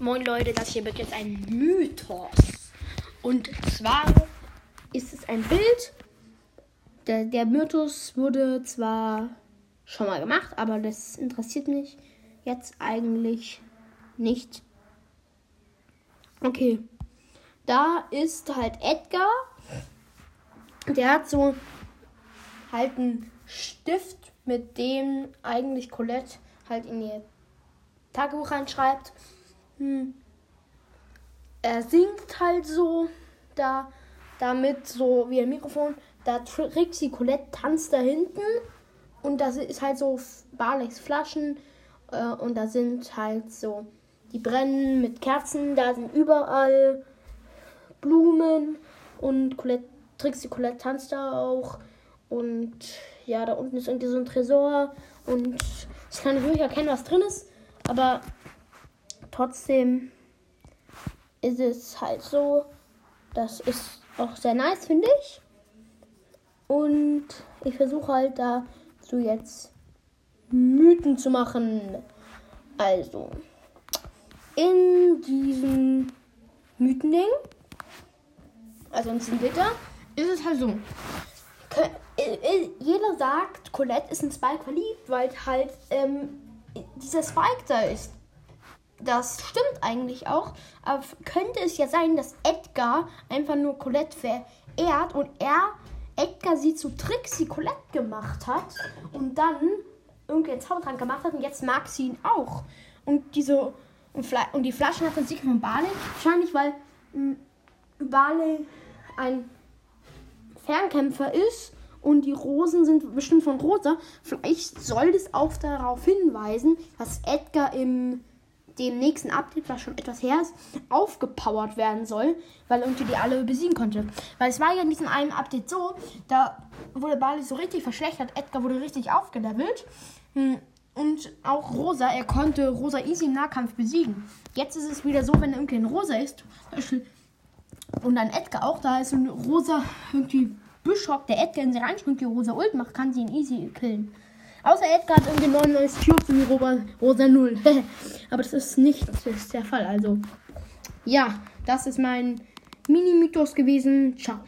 Moin Leute, das hier wird jetzt ein Mythos. Und zwar ist es ein Bild. Der, der Mythos wurde zwar schon mal gemacht, aber das interessiert mich jetzt eigentlich nicht. Okay. Da ist halt Edgar. Der hat so halt einen Stift, mit dem eigentlich Colette halt in ihr Tagebuch reinschreibt. Hm. Er singt halt so da damit so wie ein Mikrofon. Da Trixie Colette tanzt da hinten und das ist halt so Barleys Flaschen äh, und da sind halt so die brennen mit Kerzen. Da sind überall Blumen und Colette, Trixie Colette tanzt da auch und ja, da unten ist irgendwie so ein Tresor und ich kann nicht wirklich erkennen, was drin ist, aber trotzdem ist es halt so, das ist auch sehr nice, finde ich. Und ich versuche halt da so jetzt Mythen zu machen. Also, in diesem Mythending, also in diesem Gitter, ist es halt so. Jeder sagt, Colette ist in Spike verliebt, weil halt ähm, dieser Spike da ist das stimmt eigentlich auch. Aber könnte es ja sein, dass Edgar einfach nur Colette verehrt und er Edgar sie zu Trixie Colette gemacht hat und dann irgendwie einen Zaubertrank gemacht hat und jetzt mag sie ihn auch. Und diese und, und die Flaschen hat er sich von Barley. Wahrscheinlich, weil hm, Barley ein Fernkämpfer ist und die Rosen sind bestimmt von Rosa. Vielleicht soll das auch darauf hinweisen, dass Edgar im dem nächsten Update, was schon etwas her ist, aufgepowert werden soll, weil irgendwie die alle besiegen konnte. Weil es war ja in diesem einen Update so, da wurde Bali so richtig verschlechtert, Edgar wurde richtig aufgelevelt. Hm, und auch Rosa, er konnte Rosa easy im Nahkampf besiegen. Jetzt ist es wieder so, wenn irgendwie ein Rosa ist, und dann Edgar auch da ist und Rosa irgendwie Bischof, der Edgar in sie reinspringt, die Rosa Ult macht, kann sie ihn easy killen. Außer Edgar hat irgendwie 99 Cubes und Rosa, Rosa 0. Aber das ist nicht das ist der Fall. Also, ja, das ist mein Mini-Mythos gewesen. Ciao.